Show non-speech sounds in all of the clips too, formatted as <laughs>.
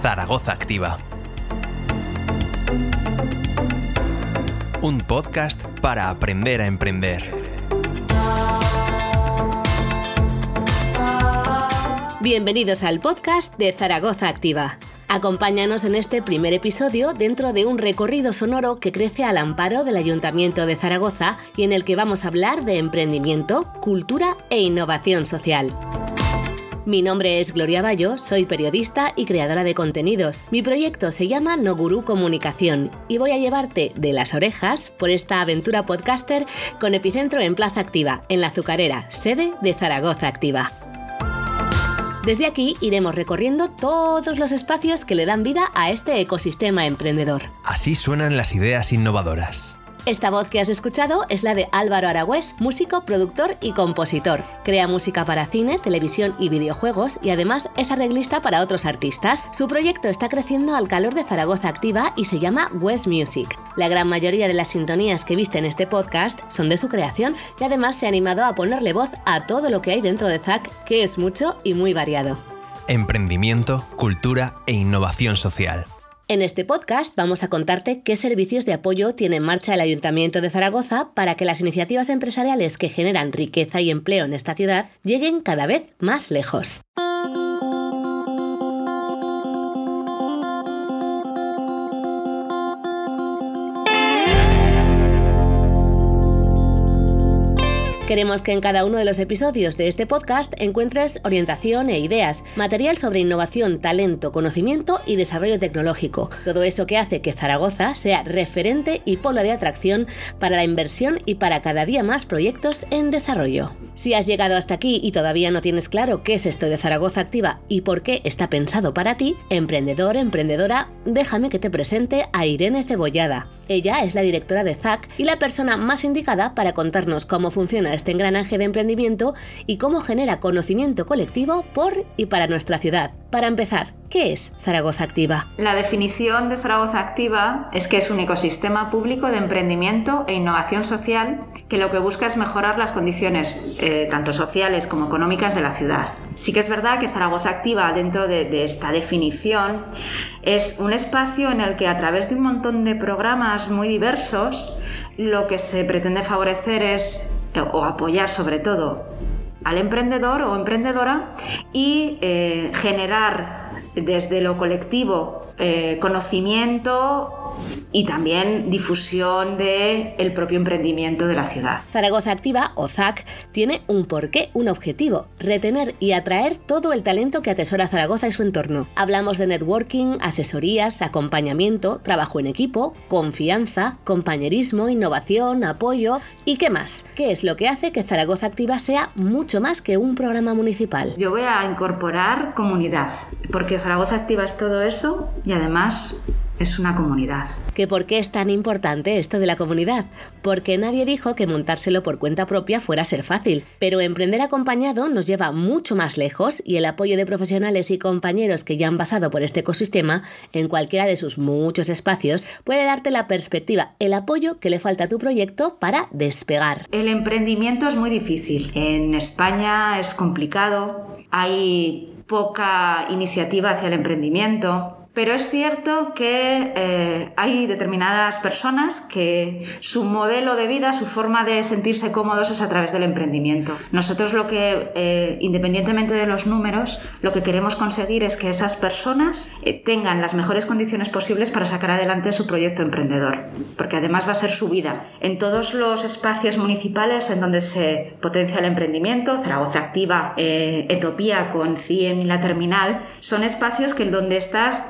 Zaragoza Activa. Un podcast para aprender a emprender. Bienvenidos al podcast de Zaragoza Activa. Acompáñanos en este primer episodio dentro de un recorrido sonoro que crece al amparo del Ayuntamiento de Zaragoza y en el que vamos a hablar de emprendimiento, cultura e innovación social. Mi nombre es Gloria Bayo, soy periodista y creadora de contenidos. Mi proyecto se llama Noguru Comunicación y voy a llevarte de las orejas por esta aventura podcaster con epicentro en Plaza Activa, en la Azucarera, sede de Zaragoza Activa. Desde aquí iremos recorriendo todos los espacios que le dan vida a este ecosistema emprendedor. Así suenan las ideas innovadoras. Esta voz que has escuchado es la de Álvaro Aragüés, músico, productor y compositor. Crea música para cine, televisión y videojuegos y además es arreglista para otros artistas. Su proyecto está creciendo al calor de Zaragoza Activa y se llama West Music. La gran mayoría de las sintonías que viste en este podcast son de su creación y además se ha animado a ponerle voz a todo lo que hay dentro de ZAC, que es mucho y muy variado. Emprendimiento, cultura e innovación social. En este podcast vamos a contarte qué servicios de apoyo tiene en marcha el Ayuntamiento de Zaragoza para que las iniciativas empresariales que generan riqueza y empleo en esta ciudad lleguen cada vez más lejos. Queremos que en cada uno de los episodios de este podcast encuentres orientación e ideas, material sobre innovación, talento, conocimiento y desarrollo tecnológico. Todo eso que hace que Zaragoza sea referente y polo de atracción para la inversión y para cada día más proyectos en desarrollo. Si has llegado hasta aquí y todavía no tienes claro qué es esto de Zaragoza Activa y por qué está pensado para ti, emprendedor, emprendedora, déjame que te presente a Irene Cebollada. Ella es la directora de ZAC y la persona más indicada para contarnos cómo funciona este engranaje de emprendimiento y cómo genera conocimiento colectivo por y para nuestra ciudad. Para empezar, ¿Qué es Zaragoza Activa? La definición de Zaragoza Activa es que es un ecosistema público de emprendimiento e innovación social que lo que busca es mejorar las condiciones eh, tanto sociales como económicas de la ciudad. Sí que es verdad que Zaragoza Activa, dentro de, esta definición, es un espacio en el que a través de un montón de programas muy diversos, lo que se pretende favorecer es, o apoyar sobre todo, al emprendedor o emprendedora y eh, generar desde lo colectivo eh, conocimiento y también difusión del el propio emprendimiento de la ciudad. Zaragoza Activa, o ZAC, tiene un porqué, un objetivo, retener y atraer todo el talento que atesora Zaragoza y su entorno. Hablamos de networking, asesorías, acompañamiento, trabajo en equipo, confianza, compañerismo, innovación, apoyo y qué más. ¿Qué es lo que hace que Zaragoza Activa sea mucho más que un programa municipal? Yo voy a incorporar comunidad, porque Zaragoza Activa es todo eso y además es una comunidad. ¿Que por qué es tan importante esto de la comunidad? Porque nadie dijo que montárselo por cuenta propia fuera a ser fácil, pero emprender acompañado nos lleva mucho más lejos y el apoyo de profesionales y compañeros que ya han pasado por este ecosistema en cualquiera de sus muchos espacios puede darte la perspectiva, el apoyo que le falta a tu proyecto para despegar. El emprendimiento es muy difícil. En España es complicado, hay poca iniciativa hacia el emprendimiento. Pero es cierto que eh, hay determinadas personas que su modelo de vida, su forma de sentirse cómodos es a través del emprendimiento. Nosotros lo que, eh, independientemente de los números, lo que queremos conseguir es que esas personas eh, tengan las mejores condiciones posibles para sacar adelante su proyecto emprendedor, porque además va a ser su vida. En todos los espacios municipales en donde se potencia el emprendimiento, Zaragoza Activa, Etopía con CIEM y la Terminal, son espacios que en donde estás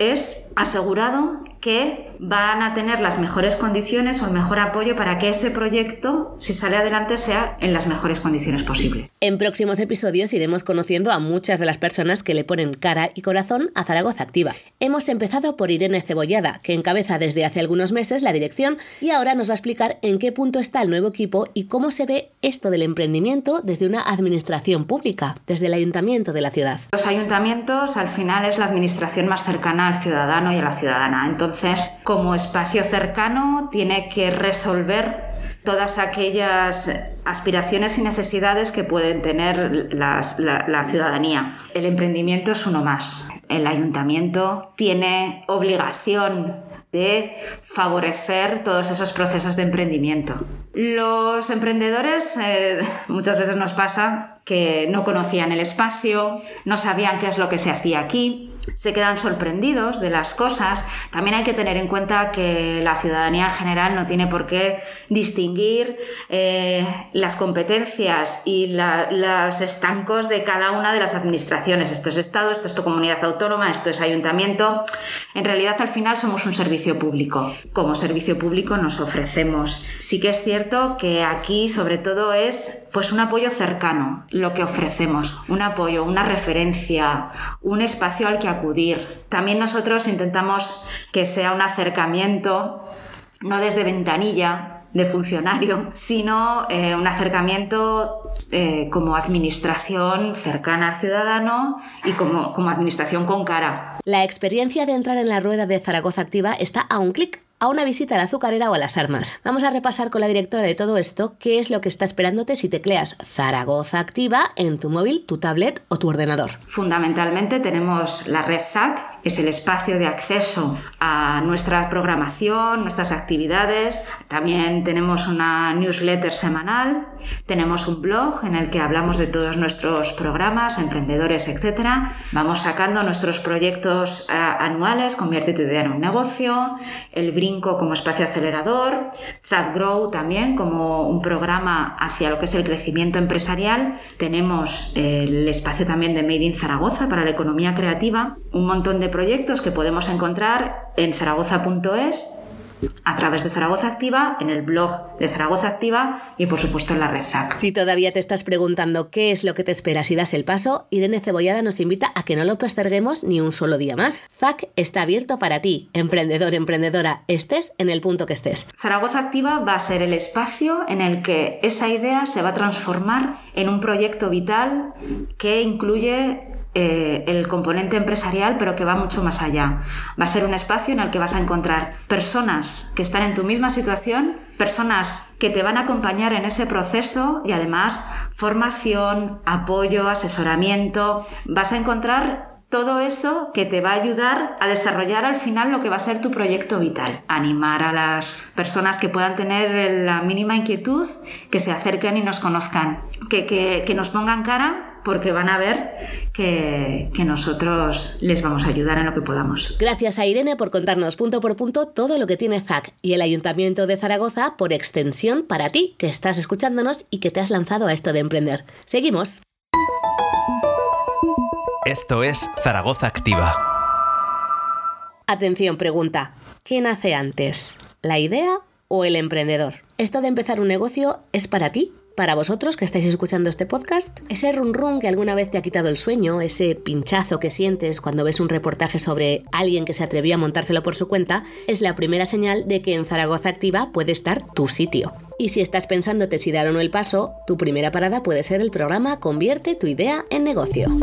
es asegurado que van a tener las mejores condiciones o el mejor apoyo para que ese proyecto, si sale adelante, sea en las mejores condiciones posibles. En próximos episodios iremos conociendo a muchas de las personas que le ponen cara y corazón a Zaragoza Activa. Hemos empezado por Irene Cebollada, que encabeza desde hace algunos meses la dirección y ahora nos va a explicar en qué punto está el nuevo equipo y cómo se ve esto del emprendimiento desde una administración pública, desde el ayuntamiento de la ciudad. Los ayuntamientos al final es la administración más cercana al ciudadano y a la ciudadana. Entonces, como espacio cercano, tiene que resolver todas aquellas aspiraciones y necesidades que pueden tener la, ciudadanía. El emprendimiento es uno más. el ayuntamiento tiene obligación de favorecer todos esos procesos de emprendimiento. Los emprendedores eh, muchas veces nos pasa que no conocían el espacio, no sabían qué es lo que se hacía aquí, se quedan sorprendidos de las cosas. También hay que tener en cuenta que la ciudadanía en general no tiene por qué distinguir eh, las competencias y los estancos de cada una de las administraciones. Esto es Estado, esto es tu comunidad autónoma, esto es ayuntamiento. En realidad al final somos un servicio público. Como servicio público nos ofrecemos. Sí que es cierto que aquí sobre todo es pues un apoyo cercano lo que ofrecemos, un apoyo, una referencia, un espacio al que También nosotros intentamos que sea un acercamiento, no desde ventanilla, de funcionario, <laughs> sino eh, un acercamiento eh, como administración cercana al ciudadano y como administración con cara. La experiencia de entrar en la rueda de Zaragoza Activa está a un clic a una visita a la azucarera o a las armas. Vamos a repasar con la directora de todo esto qué es lo que está esperándote si tecleas Zaragoza Activa en tu móvil, tu tablet o tu ordenador. Fundamentalmente tenemos la red ZAC, es el espacio de acceso a nuestra programación, nuestras actividades. También tenemos una newsletter semanal, tenemos un blog en el que hablamos de todos nuestros programas, emprendedores, etc. Vamos sacando nuestros proyectos eh, anuales, convierte tu idea en un negocio, el Brinco como espacio acelerador, Grow también como un programa hacia lo que es el crecimiento empresarial. Tenemos el espacio también de Made in Zaragoza para la economía creativa, un montón de proyectos que podemos encontrar en zaragoza.es a través de Zaragoza Activa, en el blog de Zaragoza Activa y por supuesto en la red ZAC. Si todavía te estás preguntando qué es lo que te espera si das el paso, Irene Cebollada nos invita a que no lo posterguemos ni un solo día más. ZAC está abierto para ti, emprendedor, emprendedora, estés en el punto que estés. Zaragoza Activa va a ser el espacio en el que esa idea se va a transformar en un proyecto vital que incluye eh, el componente empresarial, pero que va mucho más allá. Va a ser un espacio en el que vas a encontrar personas que están en tu misma situación, personas que te van a acompañar en ese proceso y además formación, apoyo, asesoramiento. Vas a encontrar todo eso que te va a ayudar a desarrollar al final lo que va a ser tu proyecto vital. Animar a las personas que puedan tener la mínima inquietud, que se acerquen y nos conozcan, que, que nos pongan cara porque van a ver que, nosotros les vamos a ayudar en lo que podamos. Gracias a Irene por contarnos punto por punto todo lo que tiene ZAC y el Ayuntamiento de Zaragoza por extensión para ti que estás escuchándonos y que te has lanzado a esto de emprender. Seguimos. Esto es Zaragoza Activa. Atención, pregunta. ¿Qué nace antes? ¿La idea o el emprendedor? ¿Esto de empezar un negocio es para ti? Para vosotros que estáis escuchando este podcast, ese run run que alguna vez te ha quitado el sueño, ese pinchazo que sientes cuando ves un reportaje sobre alguien que se atrevió a montárselo por su cuenta, es la primera señal de que en Zaragoza Activa puede estar tu sitio. Y si estás pensándote si dar o no el paso, tu primera parada puede ser el programa Convierte tu idea en negocio.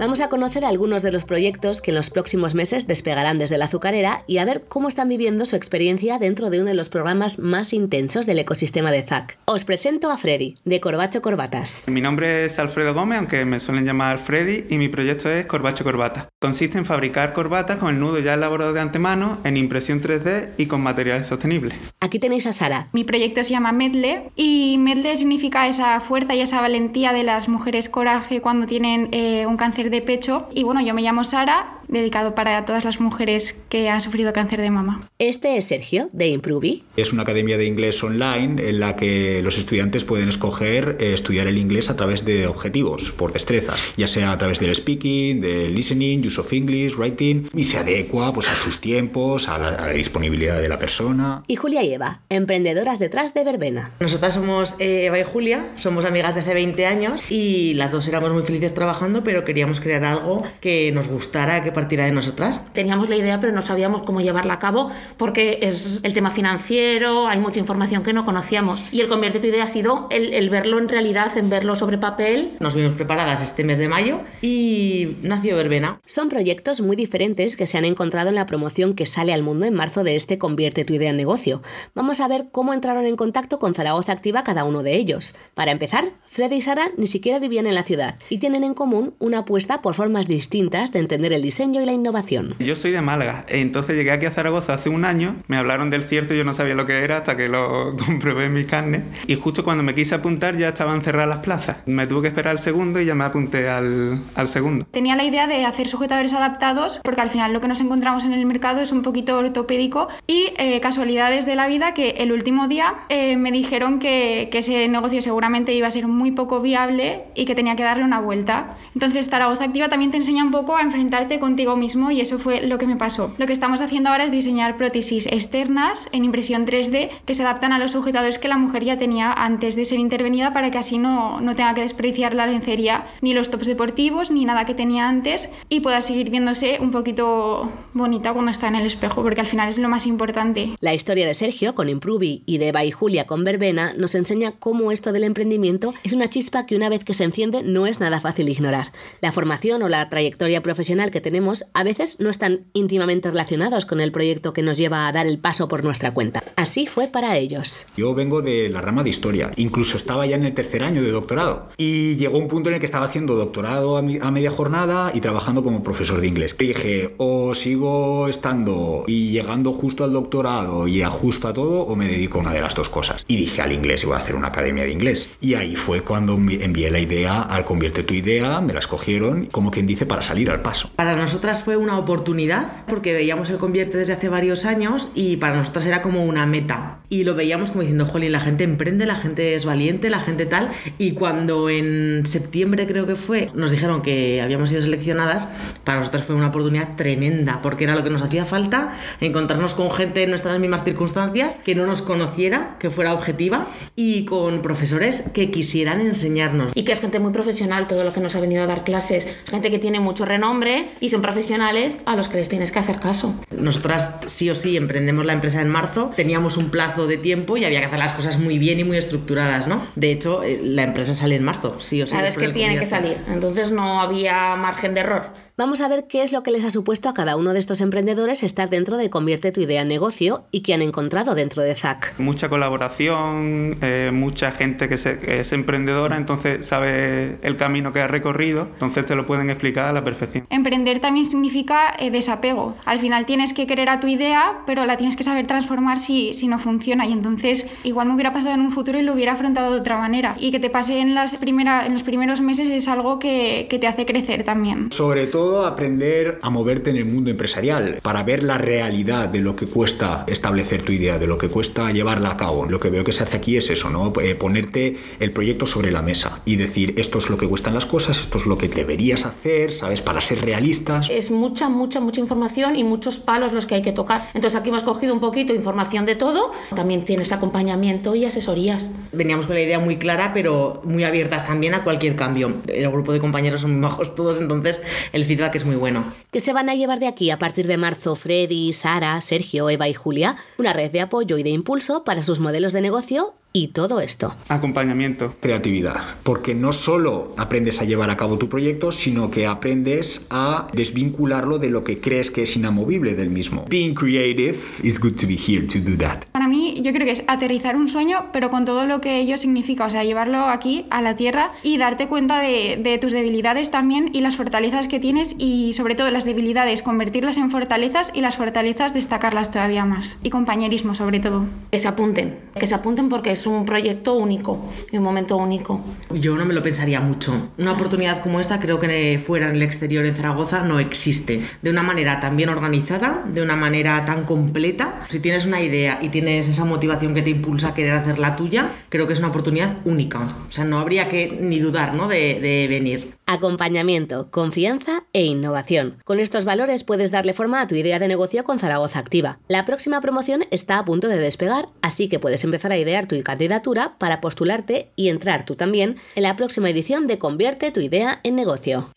Vamos a conocer algunos de los proyectos que en los próximos meses despegarán desde la azucarera y a ver cómo están viviendo su experiencia dentro de uno de los programas más intensos del ecosistema de ZAC. Os presento a Freddy, de Corbacho Corbatas. Mi nombre es Alfredo Gómez, aunque me suelen llamar Freddy, y mi proyecto es Corbacho Corbata. Consiste en fabricar corbatas con el nudo ya elaborado de antemano, en impresión 3D y con materiales sostenibles. Aquí tenéis a Sara. Mi proyecto se llama Medle y Medle significa esa fuerza y esa valentía de las mujeres coraje cuando tienen eh, un cáncer de pecho. Y bueno, yo me llamo Sara, dedicado para todas las mujeres que han sufrido cáncer de mama. Este es Sergio, de Improvi. Es una academia de inglés online en la que los estudiantes pueden escoger eh, estudiar el inglés a través de objetivos, por destrezas, ya sea a través del speaking, del listening, use of English, writing, y se adecua pues, a sus tiempos, a la, a la disponibilidad de la persona. Y Julia y Eva, emprendedoras detrás de Verbena. Nosotras somos eh, Eva y Julia, somos amigas de hace 20 años y las dos éramos muy felices trabajando, pero queríamos crear algo que nos gustara, que partiera de nosotras. Teníamos la idea, pero no sabíamos cómo llevarla a cabo porque es el tema financiero, hay mucha información que no conocíamos. Y el convierte tu idea ha sido el, el verlo en realidad, en verlo sobre papel. Nos vimos preparadas este mes de mayo y nació Verbena. Son proyectos muy diferentes que se han encontrado en la promoción que sale al mundo en marzo de este Convierte tu idea en negocio. Vamos a ver cómo entraron en contacto con Zaragoza Activa cada uno de ellos. Para empezar, Freddy y Sara ni siquiera vivían en la ciudad y tienen en común una apuesta por formas distintas de entender el diseño y la innovación. Yo soy de Málaga, entonces llegué aquí a Zaragoza hace un año, me hablaron del cierto y yo no sabía lo que era hasta que lo <laughs> comprobé en mi carne y justo cuando me quise apuntar ya estaban cerradas las plazas. Me tuve que esperar el segundo y ya me apunté al, al segundo. Tenía la idea de hacer sujetadores adaptados porque al final lo que nos encontramos en el mercado es un poquito ortopédico y eh, casualidades de la vida que el último día eh, me dijeron que, que ese negocio seguramente iba a ser muy poco viable y que tenía que darle una vuelta. Entonces Zaragoza Activa también te enseña un poco a enfrentarte contigo mismo y eso fue lo que me pasó. Lo que estamos haciendo ahora es diseñar prótesis externas en impresión 3D que se adaptan a los sujetadores que la mujer ya tenía antes de ser intervenida para que así no, no tenga que desperdiciar la lencería ni los tops deportivos ni nada que tenía antes y pueda seguir viéndose un poquito bonita cuando está en el espejo porque al final es lo más importante. La historia de Sergio con Improvi y de Eva y Julia con Verbena nos enseña cómo esto del emprendimiento es una chispa que una vez que se enciende no es nada fácil ignorar. La formación o la trayectoria profesional que tenemos a veces no están íntimamente relacionados con el proyecto que nos lleva a dar el paso por nuestra cuenta. Así fue para ellos. Yo vengo de la rama de historia, incluso estaba ya en el tercer año de doctorado y llegó un punto en el que estaba haciendo doctorado a, mi- a media jornada y trabajando como profesor de inglés. Y dije, o sigo estando y llegando justo al doctorado y a justo a todo o me dedico a una de las dos cosas. Y dije al inglés voy a hacer una academia de inglés. Y ahí fue cuando envi- envié la idea al Convierte tu idea, me la escogieron como quien dice para salir al paso. Para nosotras fue una oportunidad porque veíamos el convierte desde hace varios años y para nosotras era como una meta. Y lo veíamos como diciendo, jolín, la gente emprende, la gente es valiente, la gente tal. Y cuando en septiembre creo que fue, nos dijeron que habíamos sido seleccionadas, para nosotras fue una oportunidad tremenda porque era lo que nos hacía falta, encontrarnos con gente en nuestras mismas circunstancias, que no nos conociera, que fuera objetiva y con profesores que quisieran enseñarnos. Y que es gente muy profesional, todo lo que nos ha venido a dar clases, gente que tiene mucho renombre y son profesionales a los que les tienes que hacer caso. Nosotras sí o sí emprendemos la empresa en marzo, teníamos un plazo de tiempo y había que hacer las cosas muy bien y muy estructuradas, ¿no? De hecho, eh, la empresa sale en marzo, sí o sí. Sabes después que tiene que salir, entonces no había margen de error. Vamos a ver qué es lo que les ha supuesto a cada uno de estos emprendedores estar dentro de Convierte tu idea en negocio y que han encontrado dentro de ZAC. Mucha colaboración, eh, mucha gente que, se- que es emprendedora, entonces sabe el camino que ha recorrido, entonces te lo pueden explicar a la perfección. Emprender también significa eh, desapego. Al final tienes que querer a tu idea, pero la tienes que saber transformar si, si no funciona. Y entonces igual me hubiera pasado en un futuro y lo hubiera afrontado de otra manera. Y que te pase en, las primera, en los primeros meses es algo que, que te hace crecer también. Sobre todo aprender a moverte en el mundo empresarial para ver la realidad de lo que cuesta establecer tu idea, de lo que cuesta llevarla a cabo. Lo que veo que se hace aquí es eso, ¿no? Eh, ponerte el proyecto sobre la mesa y decir esto es lo que cuestan las cosas, esto es lo que deberías hacer, ¿sabes? Para ser realistas. Es mucha, mucha, mucha información y muchos palos los que hay que tocar. Entonces aquí hemos cogido un poquito de información de todo. También tienes acompañamiento y asesorías. Veníamos con la idea muy clara, pero muy abiertas también a cualquier cambio. El grupo de compañeros son muy majos todos, entonces el feedback es muy bueno. ¿Qué se van a llevar de aquí a partir de marzo Freddy, Sara, Sergio, Eva y Julia? Una red de apoyo y de impulso para sus modelos de negocio y todo esto. Acompañamiento. Creatividad, porque no solo aprendes a llevar a cabo tu proyecto, sino que aprendes a desvincularlo de lo que crees que es inamovible del mismo. Being creative is good to be here to do that. Para mí, yo creo que es aterrizar un sueño, pero con todo lo que ello significa, o sea, llevarlo aquí a la tierra y darte cuenta de, de tus debilidades también y las fortalezas que tienes y sobre todo las debilidades, convertirlas en fortalezas y las fortalezas destacarlas todavía más. Y compañerismo sobre todo. Que se apunten, que se apunten porque es un proyecto único y un momento único. Yo no me lo pensaría mucho. Una oportunidad como esta creo que fuera en el exterior en Zaragoza no existe. De una manera tan bien organizada, de una manera tan completa. Si tienes una idea y tienes esa motivación que te impulsa a querer hacer la tuya, creo que es una oportunidad única. O sea, no habría que ni dudar ¿no? de, de venir. Acompañamiento, confianza e innovación. Con estos valores puedes darle forma a tu idea de negocio con Zaragoza Activa. La próxima promoción está a punto de despegar, así que puedes empezar a idear tu candidatura para postularte y entrar tú también en la próxima edición de Convierte tu idea en negocio.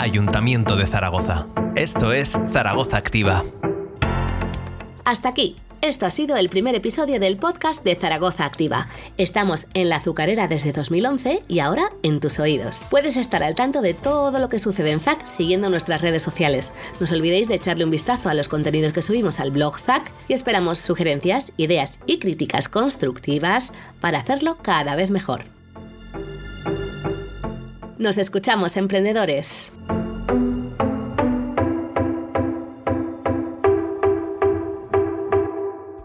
Ayuntamiento de Zaragoza. Esto es Zaragoza Activa. Hasta aquí. Esto ha sido el primer episodio del podcast de Zaragoza Activa. Estamos en la azucarera desde 2011 y ahora en tus oídos. Puedes estar al tanto de todo lo que sucede en ZAC siguiendo nuestras redes sociales. No os olvidéis de echarle un vistazo a los contenidos que subimos al blog ZAC y esperamos sugerencias, ideas y críticas constructivas para hacerlo cada vez mejor. Nos escuchamos, emprendedores.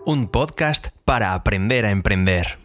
Un podcast para aprender a emprender.